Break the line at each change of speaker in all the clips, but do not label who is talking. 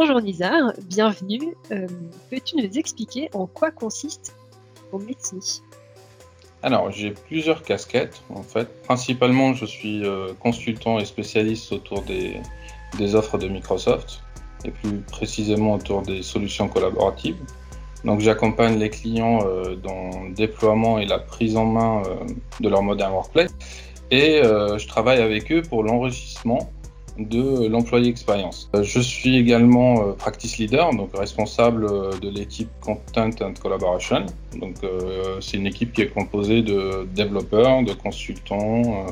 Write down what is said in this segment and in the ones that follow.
Bonjour Nizar, bienvenue. Euh, peux-tu nous expliquer en quoi consiste ton métier?
Alors, j'ai plusieurs casquettes en fait. Principalement, je suis euh, consultant et spécialiste autour des, offres de Microsoft et plus précisément autour des solutions collaboratives. Donc, j'accompagne les clients euh, dans le déploiement et la prise en main de leur modern workplace et je travaille avec eux pour l'enrichissement de l'employé expérience. Euh, je suis également euh, practice leader, donc responsable euh, de l'équipe Content and Collaboration. Donc c'est une équipe qui est composée de développeurs, de consultants,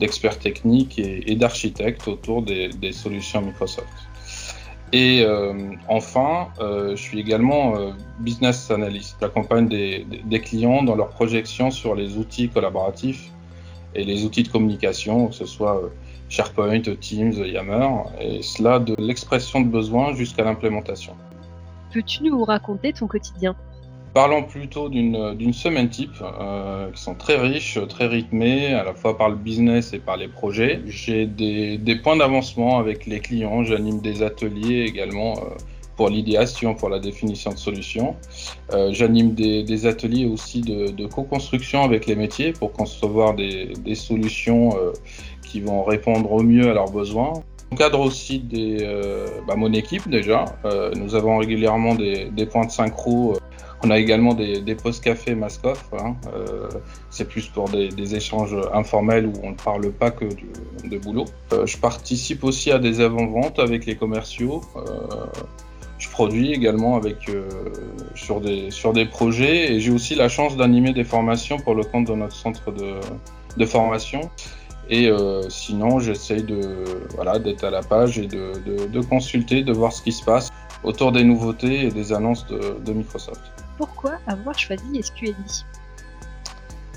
d'experts techniques et, d'architectes autour des, solutions Microsoft. Et enfin, je suis également business analyst. J'accompagne des, des, clients dans leur projection sur les outils collaboratifs et les outils de communication, que ce soit SharePoint, Teams, Yammer, et cela de l'expression de besoin jusqu'à l'implémentation.
Peux-tu nous raconter ton quotidien?
Parlons plutôt d'une semaine type, euh, qui sont très riches, très rythmées, à la fois par le business et par les projets. J'ai des, points d'avancement avec les clients, j'anime des ateliers également euh, pour l'idéation, pour la définition de solutions. Euh, j'anime des, ateliers aussi de, co-construction avec les métiers pour concevoir des, solutions qui vont répondre au mieux à leurs besoins. On cadre aussi euh, bah, mon équipe déjà. Euh, nous avons régulièrement des, points de synchro. On a également des, des post-café mask-off. Hein. Euh, c'est plus pour des, échanges informels où on ne parle pas que de boulot. je participe aussi à des avant-ventes avec les commerciaux. Produis également avec, sur, des, sur des projets et j'ai aussi la chance d'animer des formations pour le compte de notre centre de, de formation. Et euh, sinon, j'essaye de voilà d'être à la page et de, de, de, consulter, de voir ce qui se passe autour des nouveautés et des annonces de, de Microsoft.
Pourquoi avoir choisi SQLI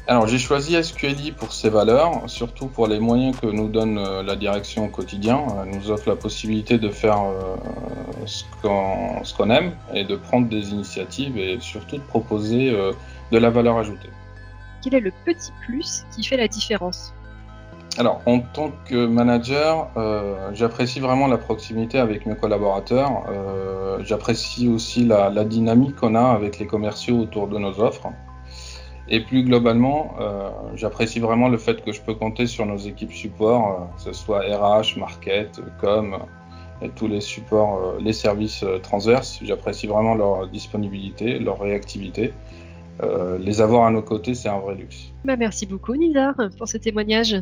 alors j'ai choisi SQLI pour ses valeurs, surtout pour les moyens que nous donne euh, la direction au quotidien. Elle nous offre la possibilité de faire euh, ce qu'on aime et de prendre des initiatives et surtout de proposer de la valeur ajoutée.
Quel est le petit plus qui fait la différence?
Alors, en tant que manager, euh, j'apprécie vraiment la proximité avec mes collaborateurs. Euh, j'apprécie aussi la, dynamique qu'on a avec les commerciaux autour de nos offres. Et plus globalement, euh, j'apprécie vraiment le fait que je peux compter sur nos équipes support, que ce soit RH, market, com, et tous les supports, les services transverses. J'apprécie vraiment leur disponibilité, leur réactivité. les avoir à nos côtés, c'est un vrai luxe.
Bah merci beaucoup, Nizar, pour ce témoignage.